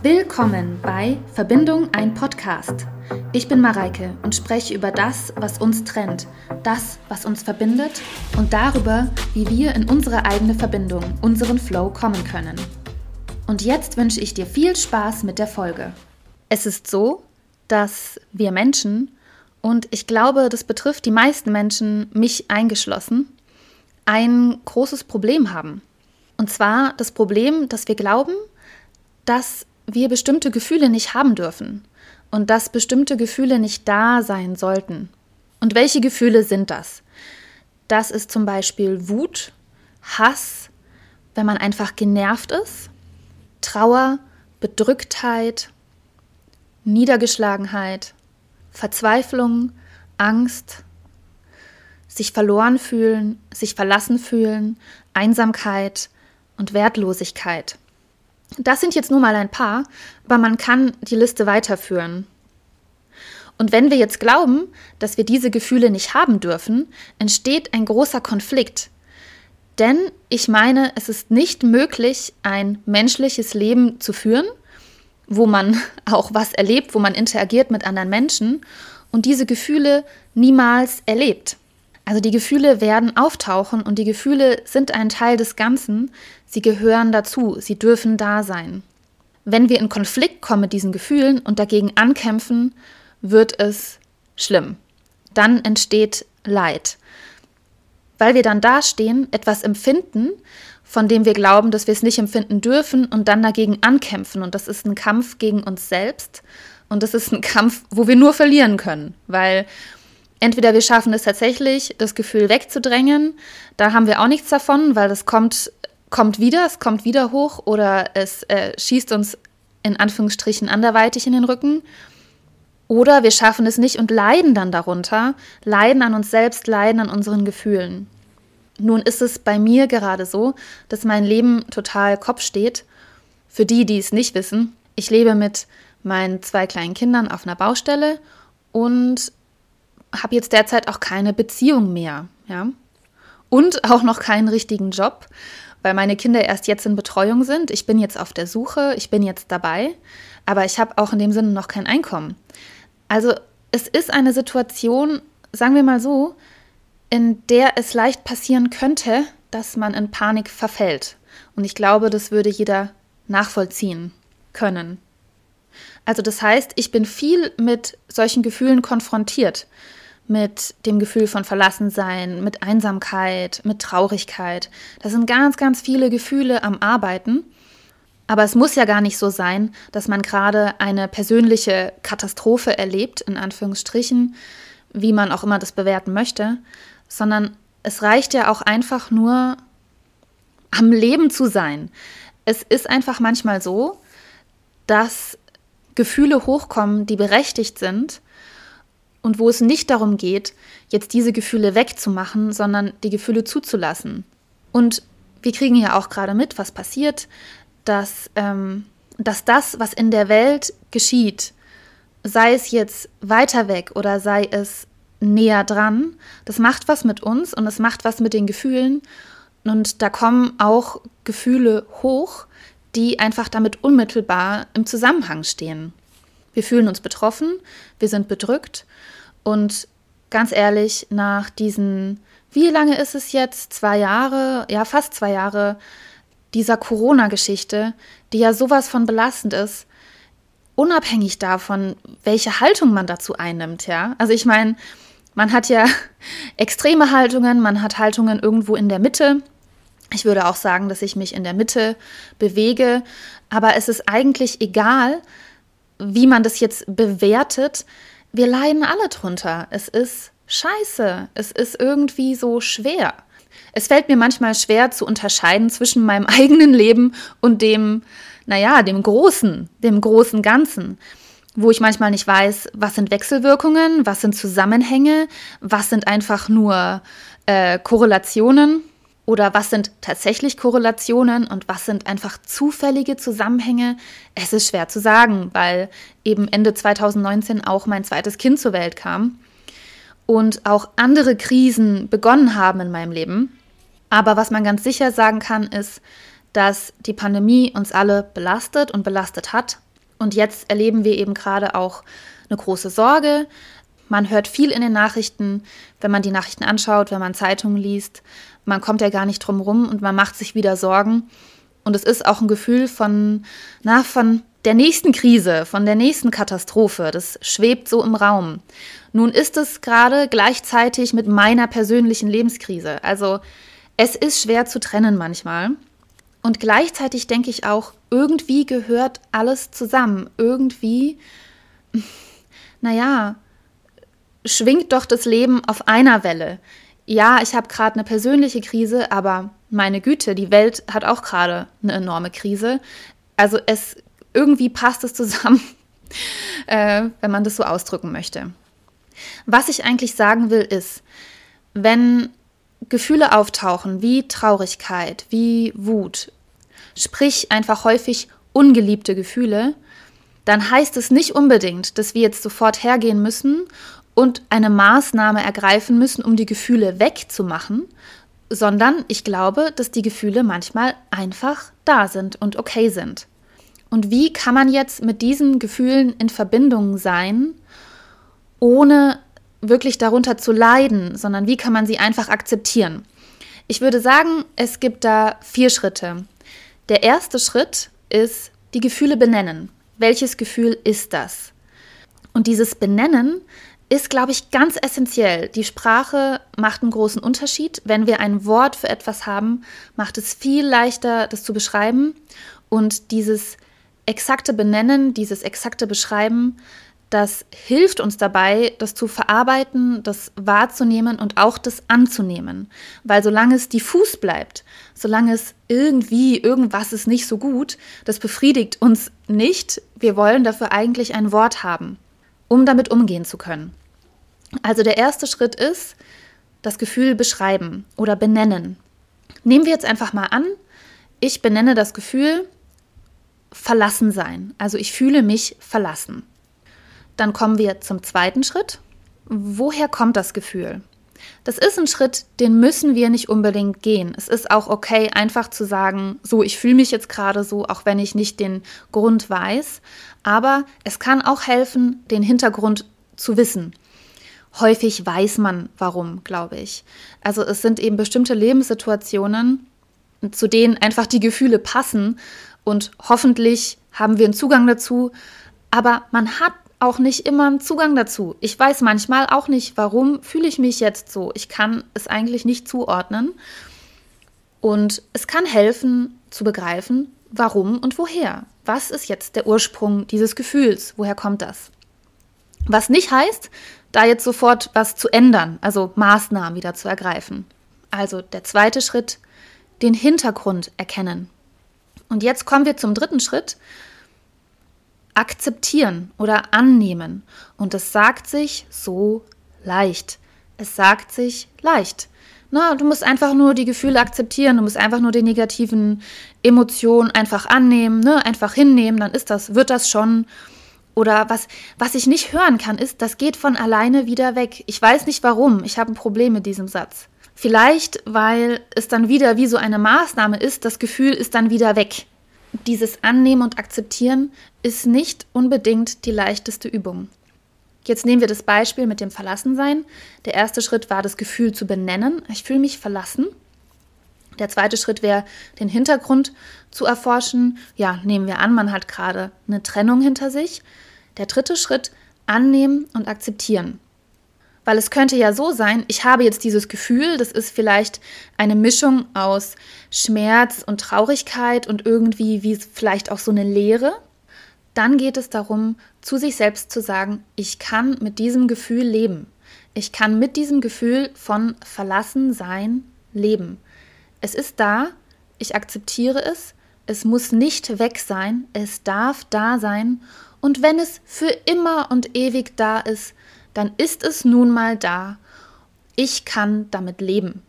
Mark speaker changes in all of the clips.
Speaker 1: Willkommen bei Verbindung ein Podcast. Ich bin Mareike und spreche über das, was uns trennt, das, was uns verbindet und darüber, wie wir in unsere eigene Verbindung, unseren Flow kommen können. Und jetzt wünsche ich dir viel Spaß mit der Folge. Es ist so, dass wir Menschen, und ich glaube, das betrifft die meisten Menschen, mich eingeschlossen, ein großes Problem haben. Und zwar das Problem, dass wir glauben, dass wir bestimmte Gefühle nicht haben dürfen und dass bestimmte Gefühle nicht da sein sollten. Und welche Gefühle sind das? Das ist zum Beispiel Wut, Hass, wenn man einfach genervt ist, Trauer, Bedrücktheit, Niedergeschlagenheit, Verzweiflung, Angst, sich verloren fühlen, sich verlassen fühlen, Einsamkeit und Wertlosigkeit. Das sind jetzt nur mal ein paar, aber man kann die Liste weiterführen. Und wenn wir jetzt glauben, dass wir diese Gefühle nicht haben dürfen, entsteht ein großer Konflikt. Denn ich meine, es ist nicht möglich, ein menschliches Leben zu führen, wo man auch was erlebt, wo man interagiert mit anderen Menschen und diese Gefühle niemals erlebt. Also die Gefühle werden auftauchen und die Gefühle sind ein Teil des Ganzen. Sie gehören dazu, sie dürfen da sein. Wenn wir in Konflikt kommen mit diesen Gefühlen und dagegen ankämpfen, wird es schlimm. Dann entsteht Leid. Weil wir dann dastehen, etwas empfinden, von dem wir glauben, dass wir es nicht empfinden dürfen und dann dagegen ankämpfen. Und das ist ein Kampf gegen uns selbst. Und das ist ein Kampf, wo wir nur verlieren können, weil Entweder wir schaffen es tatsächlich, das Gefühl wegzudrängen, da haben wir auch nichts davon, weil das kommt, kommt wieder, es kommt wieder hoch oder es äh, schießt uns in Anführungsstrichen anderweitig in den Rücken. Oder wir schaffen es nicht und leiden dann darunter, leiden an uns selbst, leiden an unseren Gefühlen. Nun ist es bei mir gerade so, dass mein Leben total Kopf steht. Für die, die es nicht wissen, ich lebe mit meinen zwei kleinen Kindern auf einer Baustelle und habe jetzt derzeit auch keine Beziehung mehr, ja. Und auch noch keinen richtigen Job, weil meine Kinder erst jetzt in Betreuung sind. Ich bin jetzt auf der Suche, ich bin jetzt dabei, aber ich habe auch in dem Sinne noch kein Einkommen. Also es ist eine Situation, sagen wir mal so, in der es leicht passieren könnte, dass man in Panik verfällt. Und ich glaube, das würde jeder nachvollziehen können. Also das heißt, ich bin viel mit solchen Gefühlen konfrontiert mit dem Gefühl von Verlassensein, mit Einsamkeit, mit Traurigkeit. Das sind ganz, ganz viele Gefühle am Arbeiten. Aber es muss ja gar nicht so sein, dass man gerade eine persönliche Katastrophe erlebt, in Anführungsstrichen, wie man auch immer das bewerten möchte, sondern es reicht ja auch einfach nur, am Leben zu sein. Es ist einfach manchmal so, dass Gefühle hochkommen, die berechtigt sind und wo es nicht darum geht, jetzt diese Gefühle wegzumachen, sondern die Gefühle zuzulassen. Und wir kriegen ja auch gerade mit, was passiert, dass, ähm, dass das, was in der Welt geschieht, sei es jetzt weiter weg oder sei es näher dran, das macht was mit uns und es macht was mit den Gefühlen. Und da kommen auch Gefühle hoch, die einfach damit unmittelbar im Zusammenhang stehen. Wir fühlen uns betroffen, wir sind bedrückt und ganz ehrlich, nach diesen, wie lange ist es jetzt? Zwei Jahre, ja, fast zwei Jahre dieser Corona-Geschichte, die ja sowas von belastend ist, unabhängig davon, welche Haltung man dazu einnimmt, ja. Also ich meine, man hat ja extreme Haltungen, man hat Haltungen irgendwo in der Mitte. Ich würde auch sagen, dass ich mich in der Mitte bewege, aber es ist eigentlich egal, wie man das jetzt bewertet, wir leiden alle drunter. Es ist scheiße. Es ist irgendwie so schwer. Es fällt mir manchmal schwer zu unterscheiden zwischen meinem eigenen Leben und dem, naja, dem Großen, dem großen Ganzen, wo ich manchmal nicht weiß, was sind Wechselwirkungen, was sind Zusammenhänge, was sind einfach nur äh, Korrelationen oder was sind tatsächlich Korrelationen und was sind einfach zufällige Zusammenhänge? Es ist schwer zu sagen, weil eben Ende 2019 auch mein zweites Kind zur Welt kam und auch andere Krisen begonnen haben in meinem Leben. Aber was man ganz sicher sagen kann, ist, dass die Pandemie uns alle belastet und belastet hat Und jetzt erleben wir eben gerade auch eine große Sorge. Man hört viel in den Nachrichten, wenn man die Nachrichten anschaut, wenn man Zeitungen liest. Man kommt ja gar nicht drum rum und man macht sich wieder Sorgen. Und es ist auch ein Gefühl von, na, von der nächsten Krise, von der nächsten Katastrophe. Das schwebt so im Raum. Nun ist es gerade gleichzeitig mit meiner persönlichen Lebenskrise. Also es ist schwer zu trennen manchmal. Und gleichzeitig denke ich auch, irgendwie gehört alles zusammen. Irgendwie, naja, schwingt doch das Leben auf einer Welle. Ja, ich habe gerade eine persönliche Krise, aber meine Güte, die Welt hat auch gerade eine enorme Krise. Also es irgendwie passt es zusammen, äh, wenn man das so ausdrücken möchte. Was ich eigentlich sagen will, ist, wenn Gefühle auftauchen wie Traurigkeit, wie Wut, sprich einfach häufig ungeliebte Gefühle, dann heißt es nicht unbedingt, dass wir jetzt sofort hergehen müssen und eine Maßnahme ergreifen müssen, um die Gefühle wegzumachen, sondern ich glaube, dass die Gefühle manchmal einfach da sind und okay sind. Und wie kann man jetzt mit diesen Gefühlen in Verbindung sein, ohne wirklich darunter zu leiden, sondern wie kann man sie einfach akzeptieren? Ich würde sagen, es gibt da vier Schritte. Der erste Schritt ist die Gefühle benennen. Welches Gefühl ist das? Und dieses Benennen ist, glaube ich, ganz essentiell. Die Sprache macht einen großen Unterschied. Wenn wir ein Wort für etwas haben, macht es viel leichter, das zu beschreiben. Und dieses exakte Benennen, dieses exakte Beschreiben, das hilft uns dabei, das zu verarbeiten, das wahrzunehmen und auch das anzunehmen. Weil solange es diffus bleibt, solange es irgendwie, irgendwas ist nicht so gut, das befriedigt uns nicht. Wir wollen dafür eigentlich ein Wort haben, um damit umgehen zu können. Also der erste Schritt ist, das Gefühl beschreiben oder benennen. Nehmen wir jetzt einfach mal an, ich benenne das Gefühl, verlassen sein. Also ich fühle mich verlassen. Dann kommen wir zum zweiten Schritt. Woher kommt das Gefühl? Das ist ein Schritt, den müssen wir nicht unbedingt gehen. Es ist auch okay, einfach zu sagen, so, ich fühle mich jetzt gerade so, auch wenn ich nicht den Grund weiß. Aber es kann auch helfen, den Hintergrund zu wissen. Häufig weiß man warum, glaube ich. Also es sind eben bestimmte Lebenssituationen, zu denen einfach die Gefühle passen und hoffentlich haben wir einen Zugang dazu. Aber man hat auch nicht immer einen Zugang dazu. Ich weiß manchmal auch nicht, warum fühle ich mich jetzt so. Ich kann es eigentlich nicht zuordnen. Und es kann helfen zu begreifen, warum und woher. Was ist jetzt der Ursprung dieses Gefühls? Woher kommt das? Was nicht heißt, da jetzt sofort was zu ändern, also Maßnahmen wieder zu ergreifen. Also der zweite Schritt, den Hintergrund erkennen. Und jetzt kommen wir zum dritten Schritt. Akzeptieren oder annehmen. Und es sagt sich so leicht. Es sagt sich leicht. Na, du musst einfach nur die Gefühle akzeptieren, du musst einfach nur die negativen Emotionen einfach annehmen, ne? einfach hinnehmen, dann ist das, wird das schon. Oder was, was ich nicht hören kann, ist, das geht von alleine wieder weg. Ich weiß nicht warum, ich habe ein Problem mit diesem Satz. Vielleicht, weil es dann wieder wie so eine Maßnahme ist, das Gefühl ist dann wieder weg. Dieses Annehmen und Akzeptieren ist nicht unbedingt die leichteste Übung. Jetzt nehmen wir das Beispiel mit dem Verlassensein. Der erste Schritt war das Gefühl zu benennen. Ich fühle mich verlassen. Der zweite Schritt wäre, den Hintergrund zu erforschen. Ja, nehmen wir an, man hat gerade eine Trennung hinter sich. Der dritte Schritt, annehmen und akzeptieren. Weil es könnte ja so sein, ich habe jetzt dieses Gefühl, das ist vielleicht eine Mischung aus Schmerz und Traurigkeit und irgendwie wie vielleicht auch so eine Leere. Dann geht es darum, zu sich selbst zu sagen, ich kann mit diesem Gefühl leben. Ich kann mit diesem Gefühl von verlassen sein leben. Es ist da, ich akzeptiere es, es muss nicht weg sein, es darf da sein und wenn es für immer und ewig da ist, dann ist es nun mal da. Ich kann damit leben.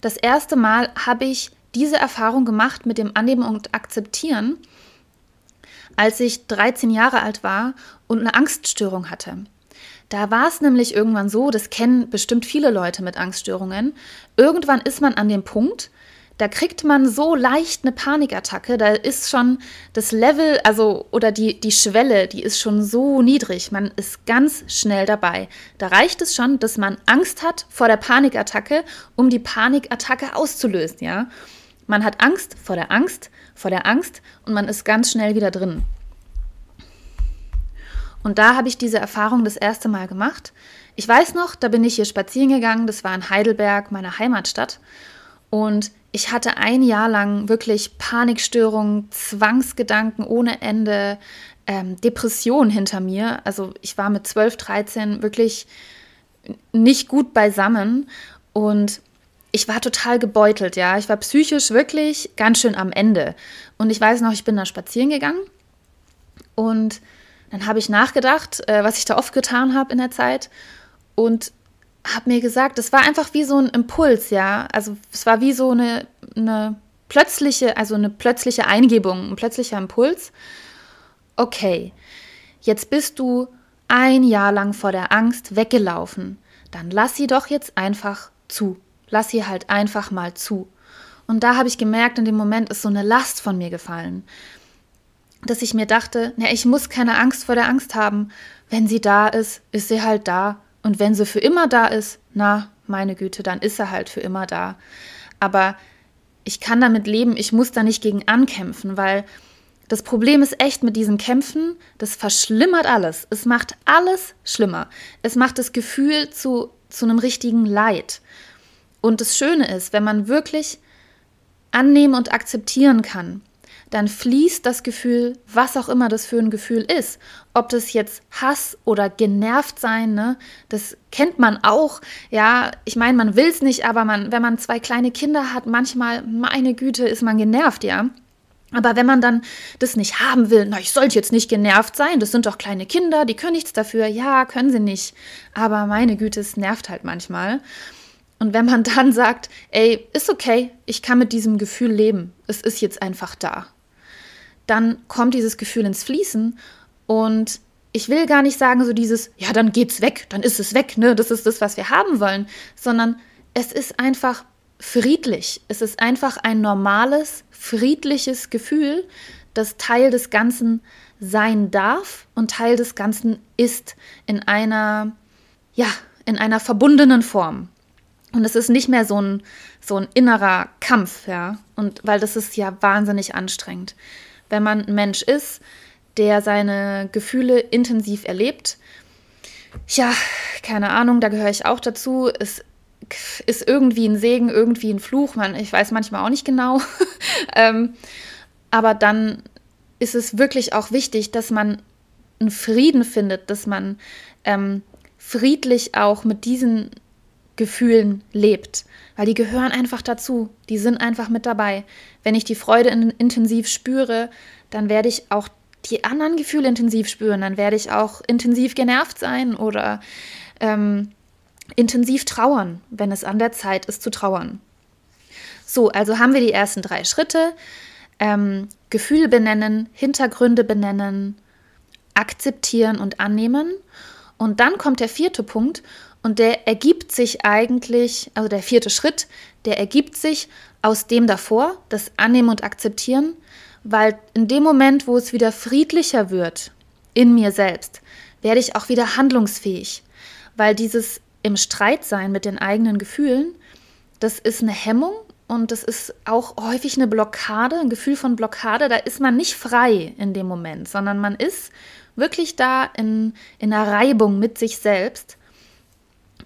Speaker 1: Das erste Mal habe ich diese Erfahrung gemacht mit dem Annehmen und Akzeptieren, als ich 13 Jahre alt war und eine Angststörung hatte. Da war es nämlich irgendwann so, das kennen bestimmt viele Leute mit Angststörungen, irgendwann ist man an dem Punkt, da kriegt man so leicht eine Panikattacke, da ist schon das Level, also oder die, die Schwelle, die ist schon so niedrig, man ist ganz schnell dabei. Da reicht es schon, dass man Angst hat vor der Panikattacke, um die Panikattacke auszulösen, ja. Man hat Angst vor der Angst, vor der Angst und man ist ganz schnell wieder drin. Und da habe ich diese Erfahrung das erste Mal gemacht. Ich weiß noch, da bin ich hier spazieren gegangen, das war in Heidelberg, meiner Heimatstadt. Und ich hatte ein Jahr lang wirklich Panikstörungen, Zwangsgedanken ohne Ende, ähm, Depression hinter mir. Also ich war mit 12, 13 wirklich nicht gut beisammen und ich war total gebeutelt, ja. Ich war psychisch wirklich ganz schön am Ende. Und ich weiß noch, ich bin da spazieren gegangen und dann habe ich nachgedacht, äh, was ich da oft getan habe in der Zeit und habe mir gesagt, es war einfach wie so ein Impuls, ja. Also es war wie so eine, eine plötzliche, also eine plötzliche Eingebung, ein plötzlicher Impuls. Okay, jetzt bist du ein Jahr lang vor der Angst weggelaufen. Dann lass sie doch jetzt einfach zu. Lass sie halt einfach mal zu. Und da habe ich gemerkt, in dem Moment ist so eine Last von mir gefallen, dass ich mir dachte, ja, ich muss keine Angst vor der Angst haben. Wenn sie da ist, ist sie halt da. Und wenn sie für immer da ist, na, meine Güte, dann ist er halt für immer da. Aber ich kann damit leben, ich muss da nicht gegen ankämpfen, weil das Problem ist echt mit diesen Kämpfen, das verschlimmert alles. Es macht alles schlimmer. Es macht das Gefühl zu, zu einem richtigen Leid. Und das Schöne ist, wenn man wirklich annehmen und akzeptieren kann, dann fließt das Gefühl, was auch immer das für ein Gefühl ist. Ob das jetzt Hass oder genervt sein, ne, das kennt man auch. Ja, ich meine, man will es nicht, aber man, wenn man zwei kleine Kinder hat, manchmal, meine Güte, ist man genervt, ja. Aber wenn man dann das nicht haben will, na, ich sollte jetzt nicht genervt sein, das sind doch kleine Kinder, die können nichts dafür. Ja, können sie nicht. Aber meine Güte, es nervt halt manchmal. Und wenn man dann sagt, ey, ist okay, ich kann mit diesem Gefühl leben, es ist jetzt einfach da dann kommt dieses Gefühl ins Fließen und ich will gar nicht sagen, so dieses, ja, dann geht's weg, dann ist es weg, ne, das ist das, was wir haben wollen, sondern es ist einfach friedlich. Es ist einfach ein normales, friedliches Gefühl, das Teil des Ganzen sein darf und Teil des Ganzen ist in einer, ja, in einer verbundenen Form. Und es ist nicht mehr so ein, so ein innerer Kampf, ja, und weil das ist ja wahnsinnig anstrengend wenn man ein Mensch ist, der seine Gefühle intensiv erlebt. Ja, keine Ahnung, da gehöre ich auch dazu. Es ist irgendwie ein Segen, irgendwie ein Fluch. Man, ich weiß manchmal auch nicht genau. ähm, aber dann ist es wirklich auch wichtig, dass man einen Frieden findet, dass man ähm, friedlich auch mit diesen Gefühlen lebt, weil die gehören einfach dazu, die sind einfach mit dabei. Wenn ich die Freude in, intensiv spüre, dann werde ich auch die anderen Gefühle intensiv spüren, dann werde ich auch intensiv genervt sein oder ähm, intensiv trauern, wenn es an der Zeit ist zu trauern. So, also haben wir die ersten drei Schritte. Ähm, Gefühl benennen, Hintergründe benennen, akzeptieren und annehmen. Und dann kommt der vierte Punkt und der ergibt sich eigentlich, also der vierte Schritt, der ergibt sich aus dem davor, das Annehmen und Akzeptieren, weil in dem Moment, wo es wieder friedlicher wird in mir selbst, werde ich auch wieder handlungsfähig, weil dieses im Streit sein mit den eigenen Gefühlen, das ist eine Hemmung und das ist auch häufig eine Blockade, ein Gefühl von Blockade, da ist man nicht frei in dem Moment, sondern man ist wirklich da in, in einer Reibung mit sich selbst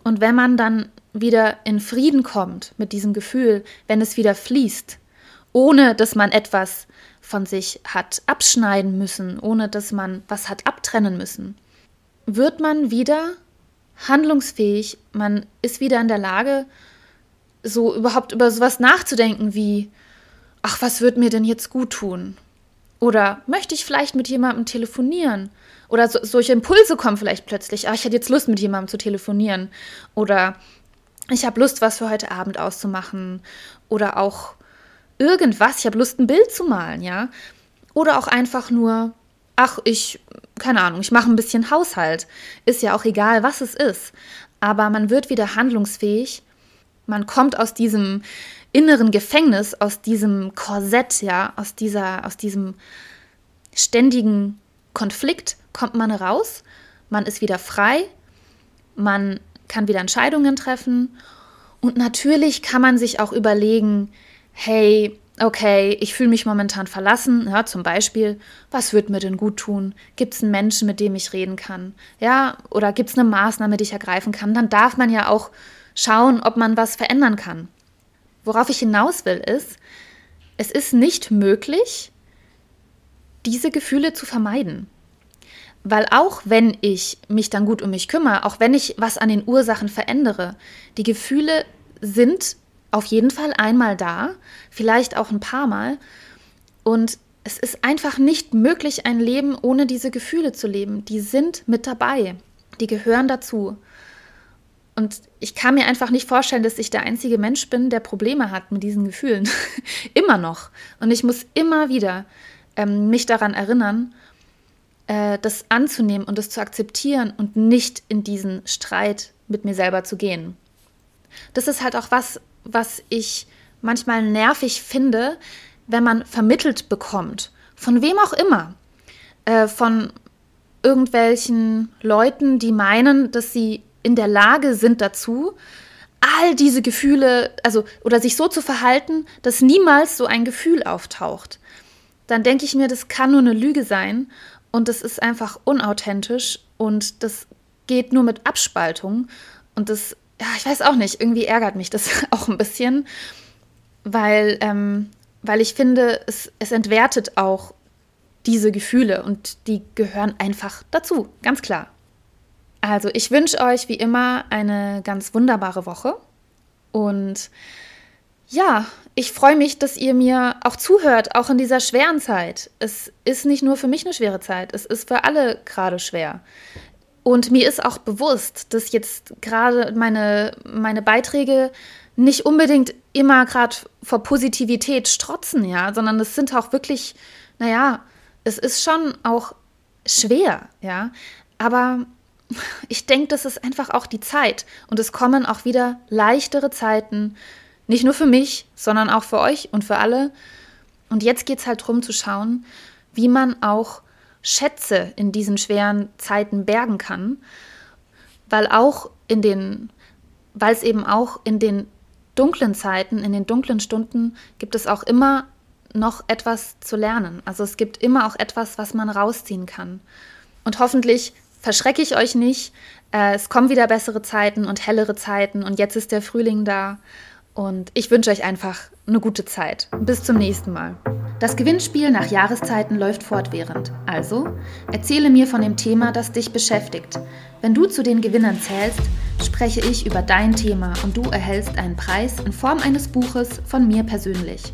Speaker 1: und wenn man dann wieder in Frieden kommt mit diesem Gefühl, wenn es wieder fließt, ohne dass man etwas von sich hat abschneiden müssen, ohne dass man was hat abtrennen müssen, wird man wieder handlungsfähig, man ist wieder in der Lage, so überhaupt über sowas nachzudenken wie, ach, was wird mir denn jetzt gut tun? Oder möchte ich vielleicht mit jemandem telefonieren? Oder so, solche Impulse kommen vielleicht plötzlich. Ah, ich hätte jetzt Lust, mit jemandem zu telefonieren. Oder ich habe Lust, was für heute Abend auszumachen. Oder auch irgendwas. Ich habe Lust, ein Bild zu malen, ja. Oder auch einfach nur, ach, ich, keine Ahnung, ich mache ein bisschen Haushalt. Ist ja auch egal, was es ist. Aber man wird wieder handlungsfähig, Man kommt aus diesem inneren Gefängnis, aus diesem Korsett, ja, aus dieser, aus diesem ständigen Konflikt kommt man raus, man ist wieder frei, man kann wieder Entscheidungen treffen und natürlich kann man sich auch überlegen, hey, okay, ich fühle mich momentan verlassen, ja, zum Beispiel, was wird mir denn gut tun? Gibt es einen Menschen, mit dem ich reden kann? Ja, oder gibt es eine Maßnahme, die ich ergreifen kann? Dann darf man ja auch schauen, ob man was verändern kann. Worauf ich hinaus will, ist, es ist nicht möglich, diese Gefühle zu vermeiden. Weil auch wenn ich mich dann gut um mich kümmere, auch wenn ich was an den Ursachen verändere, die Gefühle sind auf jeden Fall einmal da, vielleicht auch ein paar Mal. Und es ist einfach nicht möglich, ein Leben ohne diese Gefühle zu leben. Die sind mit dabei. Die gehören dazu. Und ich kann mir einfach nicht vorstellen, dass ich der einzige Mensch bin, der Probleme hat mit diesen Gefühlen. immer noch. Und ich muss immer wieder ähm, mich daran erinnern, äh, das anzunehmen und das zu akzeptieren und nicht in diesen Streit mit mir selber zu gehen. Das ist halt auch was, was ich manchmal nervig finde, wenn man vermittelt bekommt, von wem auch immer, äh, von irgendwelchen Leuten, die meinen, dass sie in der Lage sind dazu, all diese Gefühle, also oder sich so zu verhalten, dass niemals so ein Gefühl auftaucht, dann denke ich mir, das kann nur eine Lüge sein und das ist einfach unauthentisch und das geht nur mit Abspaltung und das, ja, ich weiß auch nicht, irgendwie ärgert mich das auch ein bisschen, weil, ähm, weil ich finde, es, es entwertet auch diese Gefühle und die gehören einfach dazu, ganz klar. Also ich wünsche euch wie immer eine ganz wunderbare Woche und ja, ich freue mich, dass ihr mir auch zuhört, auch in dieser schweren Zeit. Es ist nicht nur für mich eine schwere Zeit, es ist für alle gerade schwer. Und mir ist auch bewusst, dass jetzt gerade meine, meine Beiträge nicht unbedingt immer gerade vor Positivität strotzen, ja, sondern es sind auch wirklich, naja, es ist schon auch schwer, ja. Aber ich denke, das ist einfach auch die Zeit. Und es kommen auch wieder leichtere Zeiten. Nicht nur für mich, sondern auch für euch und für alle. Und jetzt geht es halt darum zu schauen, wie man auch Schätze in diesen schweren Zeiten bergen kann. Weil auch in den, weil es eben auch in den dunklen Zeiten, in den dunklen Stunden gibt es auch immer noch etwas zu lernen. Also es gibt immer auch etwas, was man rausziehen kann. Und hoffentlich verschrecke ich euch nicht. Äh, es kommen wieder bessere Zeiten und hellere Zeiten und jetzt ist der Frühling da. Und ich wünsche euch einfach eine gute Zeit. Bis zum nächsten Mal. Das Gewinnspiel nach Jahreszeiten läuft fortwährend. Also erzähle mir von dem Thema, das dich beschäftigt. Wenn du zu den Gewinnern zählst, spreche ich über dein Thema und du erhältst einen Preis in Form eines Buches von mir persönlich.